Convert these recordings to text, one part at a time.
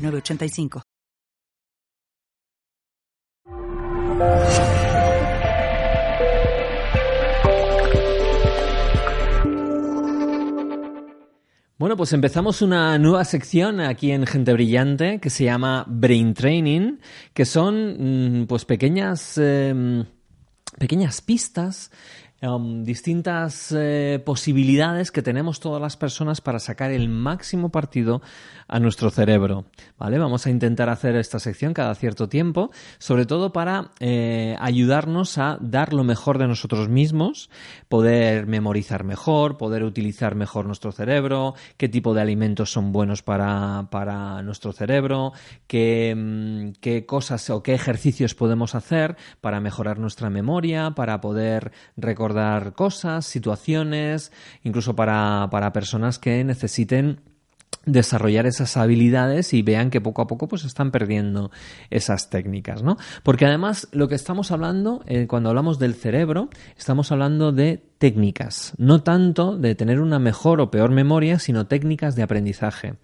985. Bueno, pues empezamos una nueva sección aquí en Gente Brillante que se llama Brain Training, que son mm, pues pequeñas, em, pequeñas pistas Um, distintas eh, posibilidades que tenemos todas las personas para sacar el máximo partido a nuestro cerebro. ¿Vale? Vamos a intentar hacer esta sección cada cierto tiempo, sobre todo para eh, ayudarnos a dar lo mejor de nosotros mismos, poder memorizar mejor, poder utilizar mejor nuestro cerebro, qué tipo de alimentos son buenos para, para nuestro cerebro, qué, mm, qué cosas o qué ejercicios podemos hacer para mejorar nuestra memoria, para poder recordar dar cosas, situaciones, incluso para, para personas que necesiten desarrollar esas habilidades y vean que poco a poco pues están perdiendo esas técnicas, ¿no? Porque además lo que estamos hablando eh, cuando hablamos del cerebro, estamos hablando de técnicas, no tanto de tener una mejor o peor memoria, sino técnicas de aprendizaje.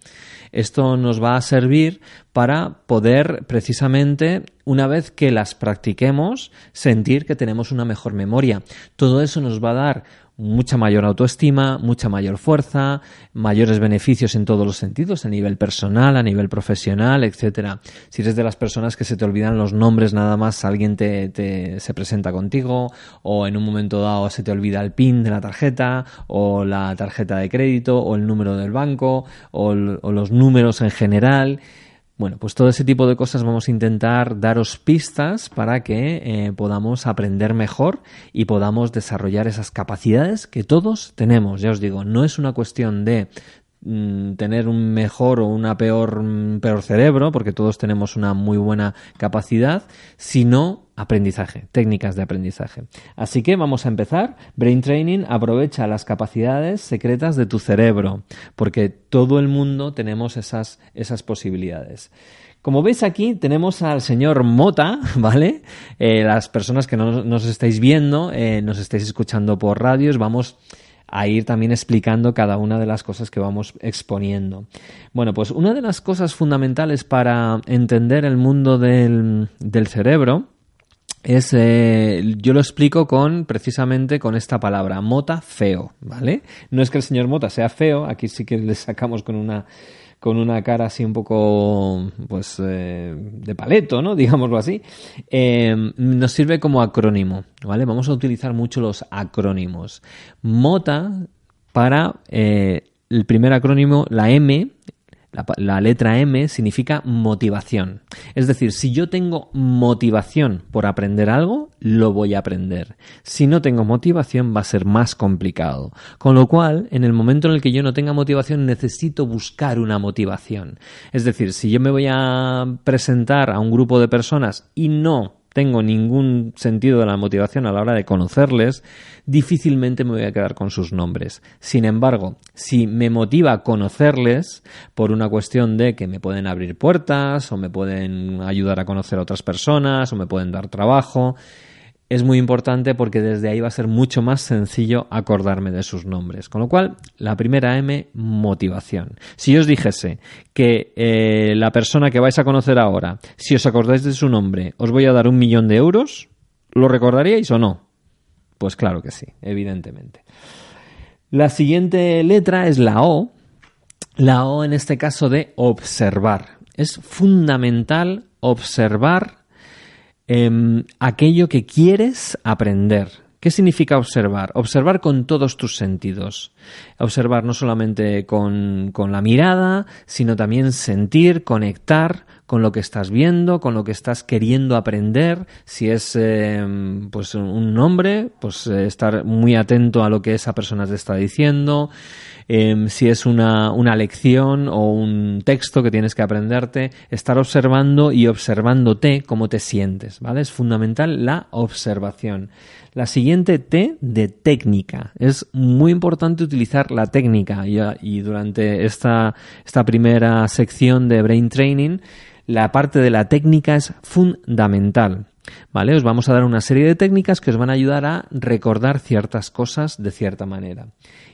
Esto nos va a servir para poder precisamente, una vez que las practiquemos, sentir que tenemos una mejor memoria. Todo eso nos va a dar mucha mayor autoestima, mucha mayor fuerza, mayores beneficios en todos los sentidos, a nivel personal, a nivel profesional, etcétera. Si eres de las personas que se te olvidan los nombres nada más alguien te, se presenta contigo, o en un momento dado se te olvida el PIN de la tarjeta, o la tarjeta de crédito, o el número del banco, o los números en general, bueno, pues todo ese tipo de cosas vamos a intentar daros pistas para que eh, podamos aprender mejor y podamos desarrollar esas capacidades que todos tenemos. Ya os digo, no es una cuestión de tener un mejor o una peor, mm, peor cerebro, porque todos tenemos una muy buena capacidad, sino aprendizaje, técnicas de aprendizaje. Así que vamos a empezar. Brain Training aprovecha las capacidades secretas de tu cerebro, porque todo el mundo tenemos esas, esas posibilidades. Como veis aquí tenemos al señor Mota, ¿vale? Eh, las personas que no nos estáis viendo, eh, nos estáis escuchando por radios, vamos a ir también explicando cada una de las cosas que vamos exponiendo. Bueno, pues una de las cosas fundamentales para entender el mundo del, cerebro es, eh, yo lo explico con, precisamente con esta palabra, mota feo, ¿vale? No es que el señor Mota sea feo, aquí sí que le sacamos con una con una cara así un poco, pues, eh, de paleto, ¿no? Digámoslo así, eh, nos sirve como acrónimo, ¿vale? Vamos a utilizar mucho los acrónimos. Mota para eh, el primer acrónimo, la M, la, letra M significa motivación. Es decir, si yo tengo motivación por aprender algo, lo voy a aprender. Si no tengo motivación, va a ser más complicado. Con lo cual, en el momento en el que yo no tenga motivación, necesito buscar una motivación. Es decir, si yo me voy a presentar a un grupo de personas y no tengo ningún sentido de la motivación a la hora de conocerles, difícilmente me voy a quedar con sus nombres. Sin embargo, si me motiva conocerles por una cuestión de que me pueden abrir puertas o me pueden ayudar a conocer a otras personas o me pueden dar trabajo, es muy importante porque desde ahí va a ser mucho más sencillo acordarme de sus nombres. Con lo cual, la primera M, motivación. Si os dijese que eh, la persona que vais a conocer ahora, si os acordáis de su nombre, os voy a dar un millón de euros, ¿lo recordaríais o no? Pues claro que sí, evidentemente. La siguiente letra es la O. La O en este caso de observar. Es fundamental observar Em, aquello que quieres aprender. ¿Qué ¿Qué significa observar? Observar con todos tus sentidos. Observar no solamente con, con la mirada, sino también sentir, conectar con lo que estás viendo, con lo que estás queriendo aprender. Si es eh, pues un nombre, pues eh, estar muy atento a lo que esa persona te está diciendo. Em, si es una, una lección o un texto que tienes que aprenderte, estar observando y observándote cómo te sientes, ¿vale? Es fundamental la observación. La siguiente T de técnica. Es muy importante utilizar la técnica y, y durante esta, esta primera sección de Brain Training la parte de la técnica es fundamental. ¿Vale? Os vamos a dar una serie de técnicas que os van a ayudar a recordar ciertas cosas de cierta manera.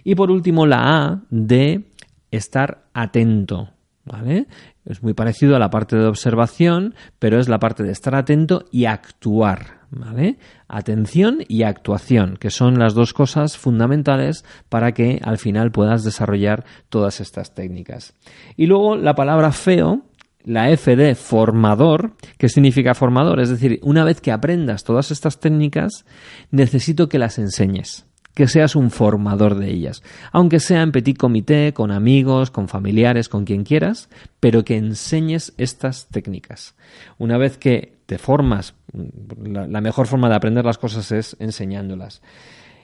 Y por último, la A de estar atento. ¿Vale? Es muy parecido a la parte de observación, pero es la parte de estar atento y actuar. ¿Vale? Atención y actuación, que son las dos cosas fundamentales para que al final puedas desarrollar todas estas técnicas. Y luego la palabra feo, la F de formador. ¿Qué significa formador? Es decir, una vez que aprendas todas estas técnicas, necesito que las enseñes que seas un formador de ellas, aunque sea en petit comité, con amigos, con familiares, con quien quieras, pero que enseñes estas técnicas. Una vez que te formas, la, la mejor forma de aprender las cosas es enseñándolas.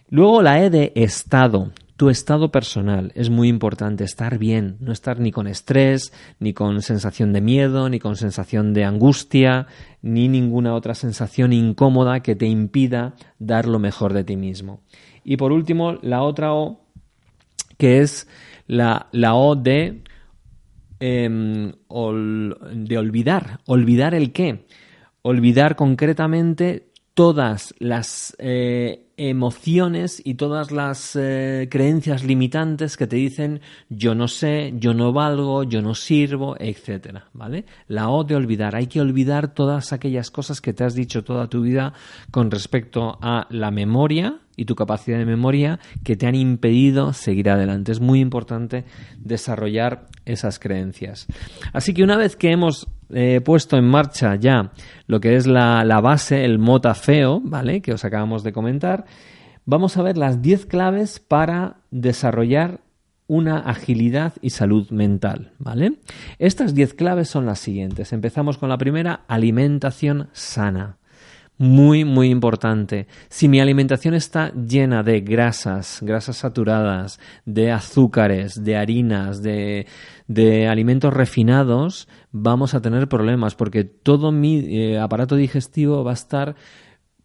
Luego la E de estado tu estado personal. Es muy importante estar bien, no estar ni con estrés, ni con sensación de miedo, ni con sensación de angustia, ni ninguna otra sensación incómoda que te impida dar lo mejor de ti mismo. Y por último, la otra O, que es la, la O de, em, de olvidar. ¿Olvidar el qué? Olvidar concretamente todas las eh, emociones y todas las eh, creencias limitantes que te dicen yo no sé, yo no valgo, yo no sirvo, etcétera, ¿vale? La O de olvidar, hay que olvidar todas aquellas cosas que te has dicho toda tu vida con respecto a la memoria y tu capacidad de memoria que te han impedido seguir adelante. Es muy importante desarrollar esas creencias. Así que una vez que hemos eh, puesto en marcha ya lo que es la, la base, el mota feo, ¿vale? Que os acabamos de comentar, vamos a ver las 10 claves para desarrollar una agilidad y salud mental, ¿vale? Estas 10 claves son las siguientes. Empezamos con la primera, alimentación sana muy, muy importante. Si mi alimentación está llena de grasas, grasas saturadas, de azúcares, de harinas, de, de alimentos refinados, vamos a tener problemas porque todo mi eh, aparato digestivo va a estar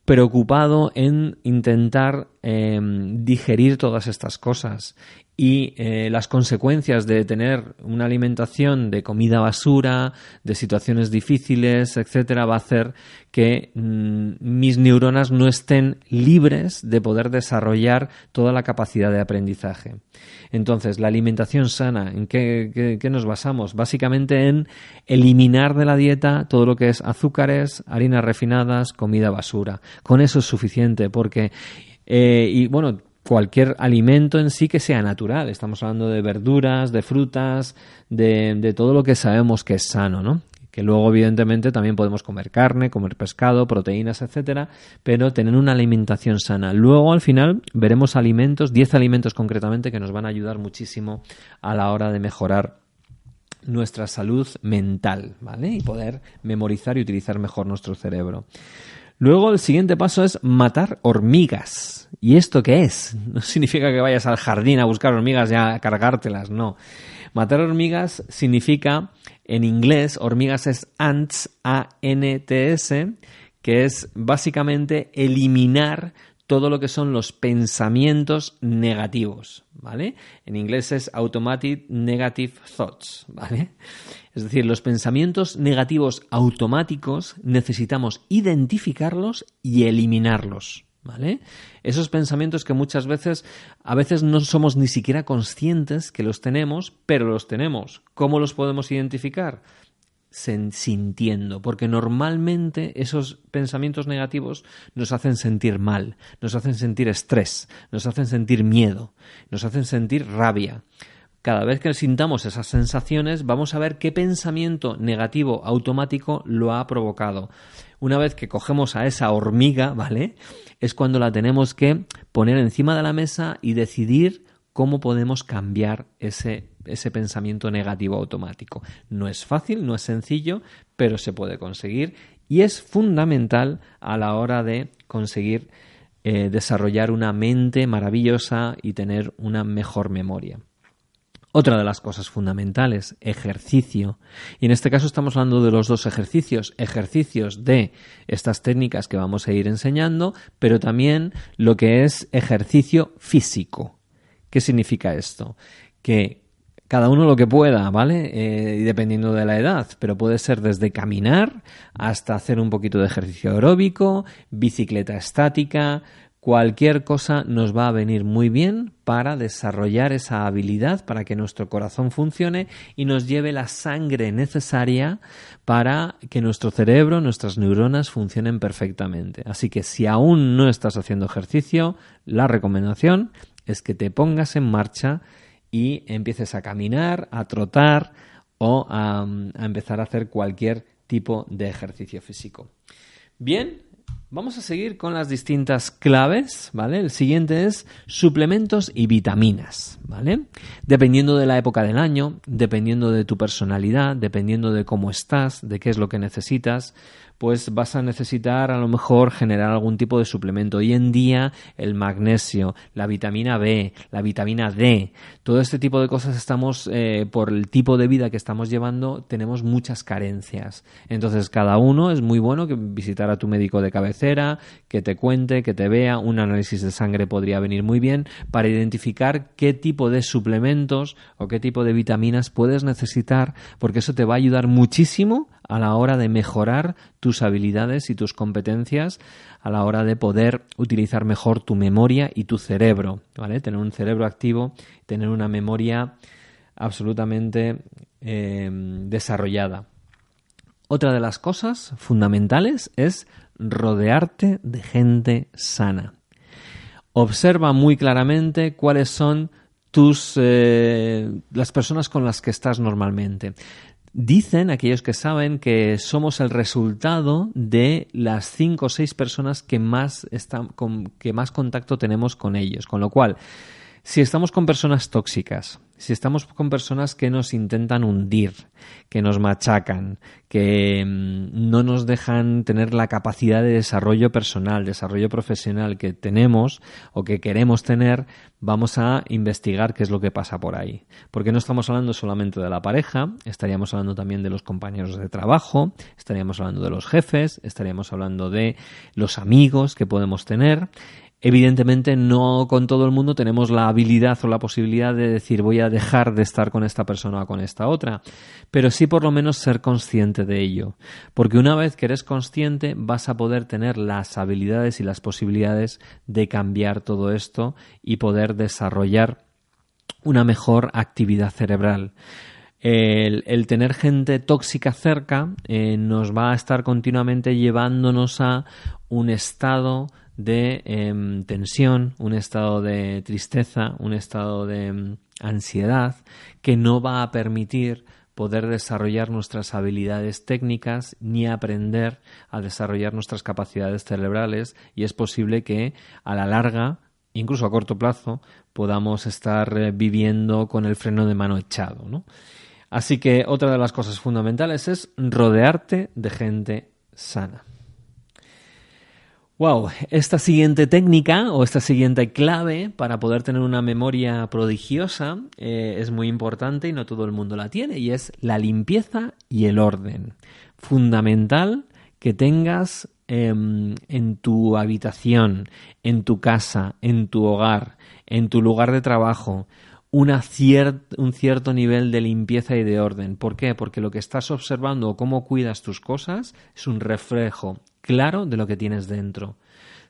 preocupado en intentar em, digerir todas estas cosas y eh, las consecuencias de tener una alimentación de comida basura, de situaciones difíciles, etcétera, va a hacer que mm, mis neuronas no estén libres de poder desarrollar toda la capacidad de aprendizaje. Entonces, la alimentación sana, ¿en qué, qué nos basamos? Básicamente en eliminar de la dieta todo lo que es azúcares, harinas refinadas, comida basura. Con eso es suficiente porque eh, y bueno, cualquier alimento en sí que sea natural. Estamos hablando de verduras, de frutas, de, de todo lo que sabemos que es sano, ¿no? que luego evidentemente también podemos comer carne, comer pescado, proteínas, etcétera, pero tener una alimentación sana. Luego al final veremos alimentos, 10 alimentos concretamente que nos van a ayudar muchísimo a la hora de mejorar nuestra salud mental, ¿vale? Y poder memorizar y utilizar mejor nuestro cerebro. Luego el siguiente paso es matar hormigas. ¿Y esto qué es? No significa que vayas al jardín a buscar hormigas y a cargártelas, no. Matar hormigas significa, en inglés, hormigas es ants, A-N-T-S, que es básicamente eliminar todo lo que son los pensamientos negativos, ¿vale? En inglés es automatic negative thoughts, ¿vale? Es decir, los pensamientos negativos automáticos necesitamos identificarlos y eliminarlos. ¿Vale? Esos pensamientos que muchas veces, a veces no somos ni siquiera conscientes que los tenemos, pero los tenemos. ¿Cómo los podemos identificar? Sintiendo, porque normalmente esos pensamientos negativos nos hacen sentir mal, nos hacen sentir estrés, nos hacen sentir miedo, nos hacen sentir rabia. cada vez que sintamos esas sensaciones, vamos a ver qué pensamiento negativo automático lo ha provocado. Una vez que cogemos a esa hormiga, ¿vale? Es cuando la tenemos que poner encima de la mesa y decidir cómo podemos cambiar ese, pensamiento negativo automático. No es fácil, no es sencillo, pero se puede conseguir y es fundamental a la hora de conseguir eh, desarrollar una mente maravillosa y tener una mejor memoria. Otra de las cosas fundamentales, ejercicio. Y en este caso estamos hablando de los dos ejercicios, ejercicios de estas técnicas que vamos a ir enseñando, pero también lo que es ejercicio físico. ¿Qué significa esto? Que cada uno lo que pueda, ¿vale? Eh, dependiendo de la edad, pero puede ser desde caminar hasta hacer un poquito de ejercicio aeróbico, bicicleta estática, cualquier cosa nos va a venir muy bien para desarrollar esa habilidad, para que nuestro corazón funcione y nos lleve la sangre necesaria para que nuestro cerebro, nuestras neuronas funcionen perfectamente. Así que si aún no estás haciendo ejercicio, la recomendación es que te pongas en marcha y empieces a caminar, a trotar o a, empezar a hacer cualquier tipo de ejercicio físico. Bien, Vamos a seguir con las distintas claves, ¿vale? El siguiente es suplementos y vitaminas, ¿vale? Dependiendo de la época del año, dependiendo de tu personalidad, dependiendo de cómo estás, de qué es lo que necesitas, pues vas a necesitar a lo mejor generar algún tipo de suplemento. Hoy en día el magnesio, la vitamina B, la vitamina D, todo este tipo de cosas estamos, eh, por el tipo de vida que estamos llevando, tenemos muchas carencias. Entonces cada uno es muy bueno que visitar a tu médico de cabecera, que te cuente, que te vea, un análisis de sangre podría venir muy bien para identificar qué tipo de suplementos o qué tipo de vitaminas puedes necesitar, porque eso te va a ayudar muchísimo a la hora de mejorar tus habilidades y tus competencias, a la hora de poder utilizar mejor tu memoria y tu cerebro, ¿vale? Tener un cerebro activo, tener una memoria absolutamente eh, desarrollada. Otra de las cosas fundamentales es rodearte de gente sana. Observa muy claramente cuáles son tus eh, las personas con las que estás normalmente. Dicen aquellos que saben que somos el resultado de las cinco o seis personas que más, están, con, que más contacto tenemos con ellos. Con lo cual, si estamos con personas tóxicas, si estamos con personas que nos intentan hundir, que nos machacan, que mm, no nos dejan tener la capacidad de desarrollo personal, desarrollo profesional que tenemos o que queremos tener, vamos a investigar qué es lo que pasa por ahí. Porque no estamos hablando solamente de la pareja, estaríamos hablando también de los compañeros de trabajo, estaríamos hablando de los jefes, estaríamos hablando de los amigos que podemos tener Evidentemente no con todo el mundo tenemos la habilidad o la posibilidad de decir voy a dejar de estar con esta persona o con esta otra, pero sí por lo menos ser consciente de ello, porque una vez que eres consciente vas a poder tener las habilidades y las posibilidades de cambiar todo esto y poder desarrollar una mejor actividad cerebral. El, tener gente tóxica cerca eh, nos va a estar continuamente llevándonos a un estado de em, tensión, un estado de tristeza, un estado de em, ansiedad que no va a permitir poder desarrollar nuestras habilidades técnicas ni aprender a desarrollar nuestras capacidades cerebrales y es posible que a la larga, incluso a corto plazo, podamos estar eh, viviendo con el freno de mano echado. ¿no? Así que otra de las cosas fundamentales es rodearte de gente sana. Wow, esta siguiente técnica o esta siguiente clave para poder tener una memoria prodigiosa eh, es muy importante y no todo el mundo la tiene y es la limpieza y el orden. Fundamental que tengas em, en tu habitación, en tu casa, en tu hogar, en tu lugar de trabajo, un cierto nivel de limpieza y de orden. ¿Por qué? Porque lo que estás observando o cómo cuidas tus cosas es un reflejo claro de lo que tienes dentro.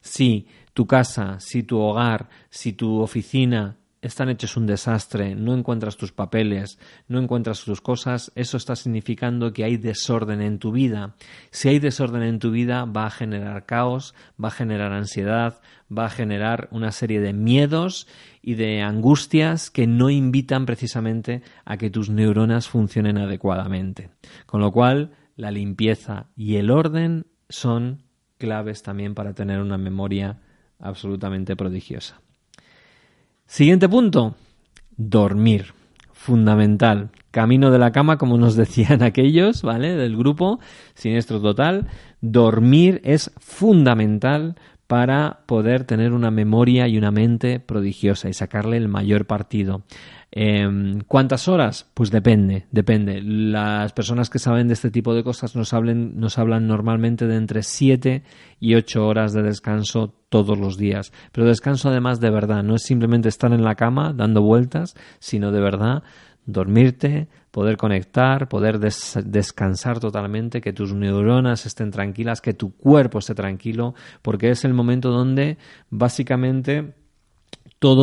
Si tu casa, si tu hogar, si tu oficina están hechos un desastre, no encuentras tus papeles, no encuentras tus cosas, eso está significando que hay desorden en tu vida. Si hay desorden en tu vida, va a generar caos, va a generar ansiedad, va a generar una serie de miedos y de angustias que no invitan precisamente a que tus neuronas funcionen adecuadamente. Con lo cual, la limpieza y el orden son claves también para tener una memoria absolutamente prodigiosa. Siguiente punto, dormir. Fundamental. Camino de la cama, como nos decían aquellos, ¿vale? Del grupo, siniestro total. Dormir es fundamental para poder tener una memoria y una mente prodigiosa y sacarle el mayor partido. Em, ¿Cuántas horas? Pues depende, depende. Las personas que saben de este tipo de cosas nos, hablen, nos hablan normalmente de entre 7 y 8 horas de descanso todos los días. Pero descanso además de verdad, no es simplemente estar en la cama dando vueltas, sino de verdad dormirte, poder conectar, poder descansar totalmente, que tus neuronas estén tranquilas, que tu cuerpo esté tranquilo, porque es el momento donde básicamente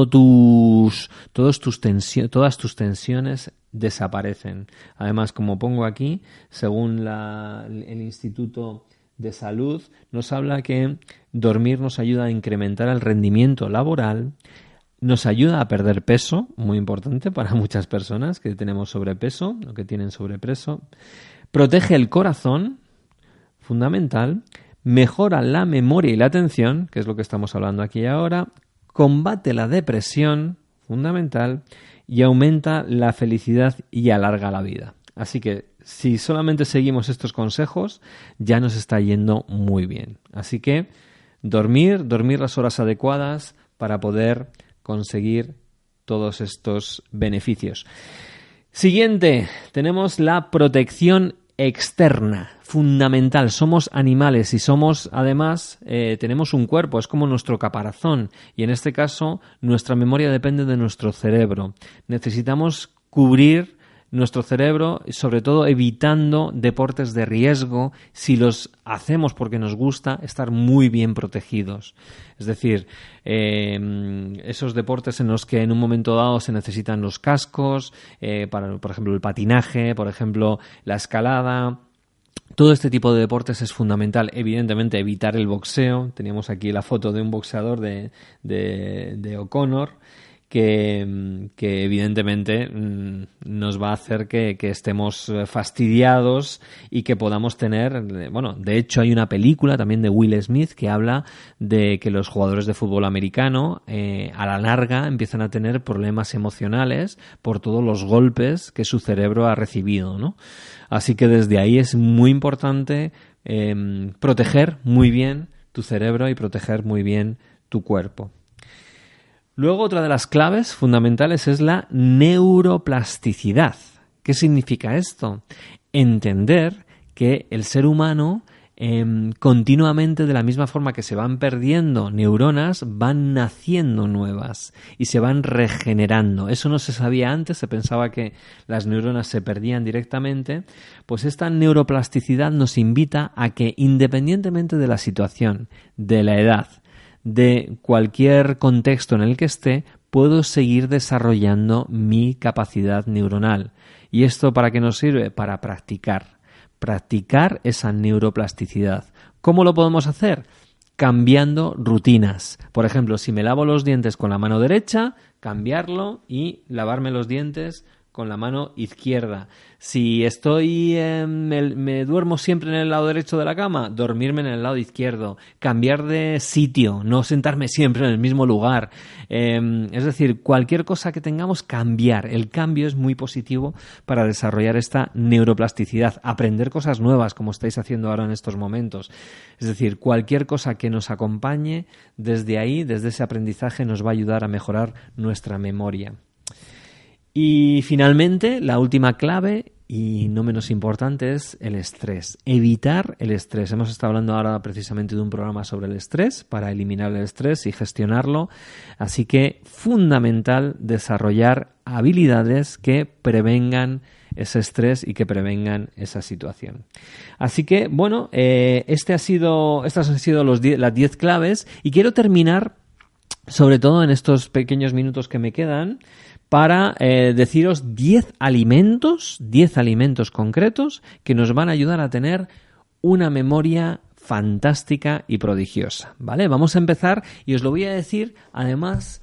tus, todos tus todas tus tensiones desaparecen. Además, como pongo aquí, según el Instituto de Salud, nos habla que dormir nos ayuda a incrementar el rendimiento laboral, nos ayuda a perder peso, muy importante para muchas personas que tenemos sobrepeso o que tienen sobrepeso, protege el corazón, fundamental, mejora la memoria y la atención, que es lo que estamos hablando aquí ahora, combate la depresión, fundamental, y aumenta la felicidad y alarga la vida. Así que si solamente seguimos estos consejos, ya nos está yendo muy bien. Así que dormir, dormir las horas adecuadas para poder conseguir todos estos beneficios. Siguiente, tenemos la protección externa, fundamental. Somos animales y somos, además, eh, tenemos un cuerpo, es como nuestro caparazón. Y en este caso, nuestra memoria depende de nuestro cerebro. Necesitamos cubrir nuestro cerebro, sobre todo evitando deportes de riesgo, si los hacemos porque nos gusta, estar muy bien protegidos. Es decir, em, esos deportes en los que en un momento dado se necesitan los cascos, eh, para, por ejemplo, el patinaje, por ejemplo, la escalada, todo este tipo de deportes es fundamental. Evidentemente, evitar el boxeo. Teníamos aquí la foto de un boxeador de, de, de O'Connor que, evidentemente mm, nos va a hacer que, estemos eh, fastidiados y que podamos tener, bueno, de hecho hay una película también de Will Smith que habla de que los jugadores de fútbol americano eh, a la larga empiezan a tener problemas emocionales por todos los golpes que su cerebro ha recibido, ¿no? Así que desde ahí es muy importante em, proteger muy bien tu cerebro y proteger muy bien tu cuerpo. Luego otra de las claves fundamentales es la neuroplasticidad. ¿Qué significa esto? Entender que el ser humano em, continuamente de la misma forma que se van perdiendo neuronas, van naciendo nuevas y se van regenerando. Eso no se sabía antes, se pensaba que las neuronas se perdían directamente, pues esta neuroplasticidad nos invita a que independientemente de la situación, de la edad, de cualquier contexto en el que esté, puedo seguir desarrollando mi capacidad neuronal. ¿Y esto para qué nos sirve? Para practicar. Practicar esa neuroplasticidad. ¿Cómo lo podemos hacer? Cambiando rutinas. Por ejemplo, si me lavo los dientes con la mano derecha, cambiarlo y lavarme los dientes con la mano izquierda. Si estoy, me, duermo siempre en el lado derecho de la cama, dormirme en el lado izquierdo, cambiar de sitio, no sentarme siempre en el mismo lugar. Em, es decir, cualquier cosa que tengamos, cambiar. El cambio es muy positivo para desarrollar esta neuroplasticidad, aprender cosas nuevas, como estáis haciendo ahora en estos momentos. Es decir, cualquier cosa que nos acompañe desde ahí, desde ese aprendizaje, nos va a ayudar a mejorar nuestra memoria. Y finalmente, la última clave y no menos importante es el estrés. Evitar el estrés. Hemos estado hablando ahora precisamente de un programa sobre el estrés para eliminar el estrés y gestionarlo. Así que fundamental desarrollar habilidades que prevengan ese estrés y que prevengan esa situación. Así que, bueno, eh, este ha sido, estas han sido los las 10 claves y quiero terminar sobre todo en estos pequeños minutos que me quedan, para eh, deciros 10 alimentos, 10 alimentos concretos que nos van a ayudar a tener una memoria fantástica y prodigiosa, ¿vale? Vamos a empezar y os lo voy a decir, además,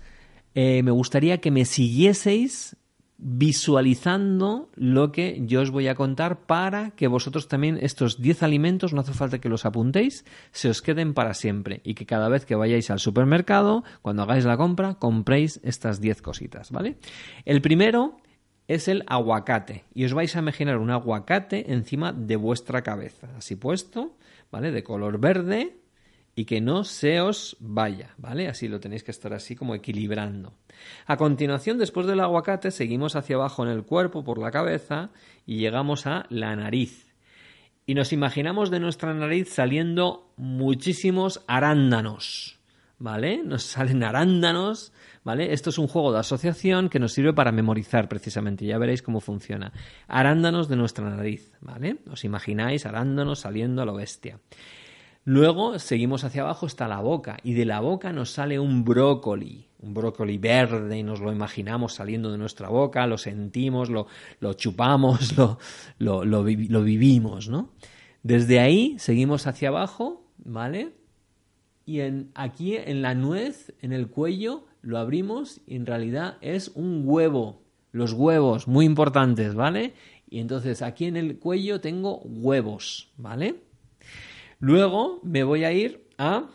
eh, me gustaría que me siguieseis visualizando lo que yo os voy a contar para que vosotros también estos 10 alimentos, no hace falta que los apuntéis, se os queden para siempre y que cada vez que vayáis al supermercado, cuando hagáis la compra, compréis estas 10 cositas, ¿vale? El primero es el aguacate y os vais a imaginar un aguacate encima de vuestra cabeza, así puesto, ¿vale? De color verde y que no se os vaya, ¿vale? Así lo tenéis que estar así como equilibrando. A continuación, después del aguacate, seguimos hacia abajo en el cuerpo por la cabeza y llegamos a la nariz. Y nos imaginamos de nuestra nariz saliendo muchísimos arándanos, ¿vale? Nos salen arándanos, ¿vale? Esto es un juego de asociación que nos sirve para memorizar precisamente, ya veréis cómo funciona. Arándanos de nuestra nariz, ¿vale? Os imagináis arándanos saliendo a lo bestia. Luego seguimos hacia abajo está la boca y de la boca nos sale un brócoli, un brócoli verde y nos lo imaginamos saliendo de nuestra boca, lo sentimos, lo, chupamos, lo, lo, lo, vivimos, ¿no? Desde ahí seguimos hacia abajo, ¿vale? Y en, aquí en la nuez, en el cuello, lo abrimos y en realidad es un huevo. Los huevos, muy importantes, ¿vale? Y entonces aquí en el cuello tengo huevos, ¿vale? Luego me voy a ir a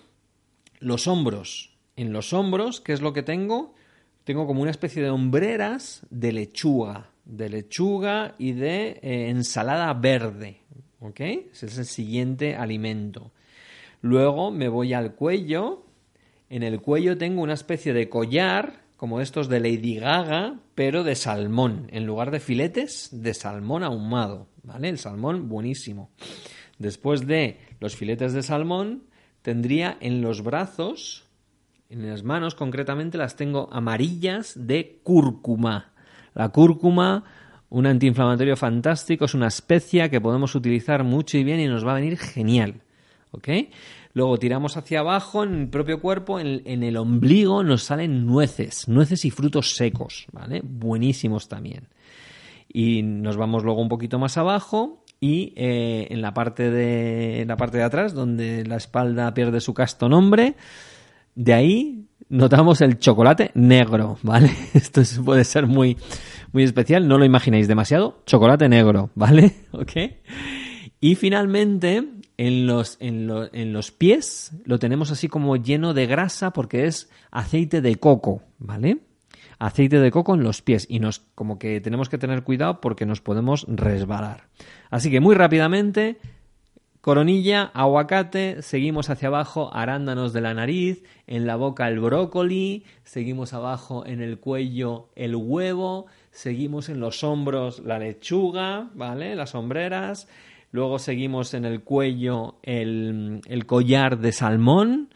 los hombros. En los hombros, ¿qué es lo que tengo? Tengo como una especie de hombreras de lechuga, de lechuga y de eh, ensalada verde. ¿Ok? Ese es el siguiente alimento. Luego me voy al cuello. En el cuello tengo una especie de collar, como estos de Lady Gaga, pero de salmón. En lugar de filetes, de salmón ahumado. ¿Vale? El salmón buenísimo. Después de los filetes de salmón, tendría en los brazos, en las manos concretamente, las tengo amarillas de cúrcuma. La cúrcuma, un antiinflamatorio fantástico, es una especia que podemos utilizar mucho y bien y nos va a venir genial. ¿Ok? Luego tiramos hacia abajo en el propio cuerpo, en, en, el ombligo nos salen nueces, nueces y frutos secos, ¿vale? Buenísimos también. Y nos vamos luego un poquito más abajo y eh, en la parte de la parte de atrás donde la espalda pierde su casto nombre de ahí notamos el chocolate negro vale esto puede ser muy muy especial no lo imaginéis demasiado. Chocolate negro vale ok y finalmente en los, en, en los pies lo tenemos así como lleno de grasa porque es aceite de coco vale aceite de coco en los pies y nos como que tenemos que tener cuidado porque nos podemos resbalar. Así que muy rápidamente Coronilla, aguacate, seguimos hacia abajo, arándanos de la nariz, en la boca el brócoli, seguimos abajo en el cuello el huevo, seguimos en los hombros la lechuga, ¿vale? Las sombreras, luego seguimos en el cuello el, el collar de salmón,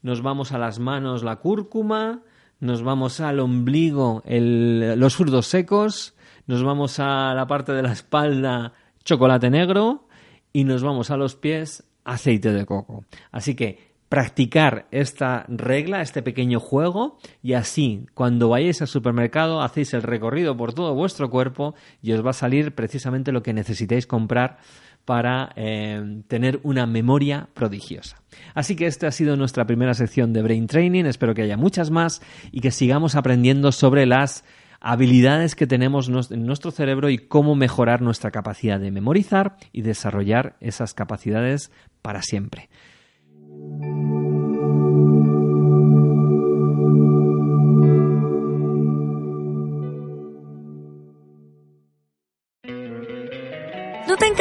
nos vamos a las manos la cúrcuma, nos vamos al ombligo los frutos secos, nos vamos a la parte de la espalda chocolate negro y nos vamos a los pies aceite de coco. Así que practicar esta regla, este pequeño juego, y así cuando vayáis al supermercado hacéis el recorrido por todo vuestro cuerpo y os va a salir precisamente lo que necesitéis comprar para eh, tener una memoria prodigiosa. Así que esta ha sido nuestra primera sección de Brain Training, espero que haya muchas más y que sigamos aprendiendo sobre las habilidades que tenemos en nuestro cerebro y cómo mejorar nuestra capacidad de memorizar y desarrollar esas capacidades para siempre.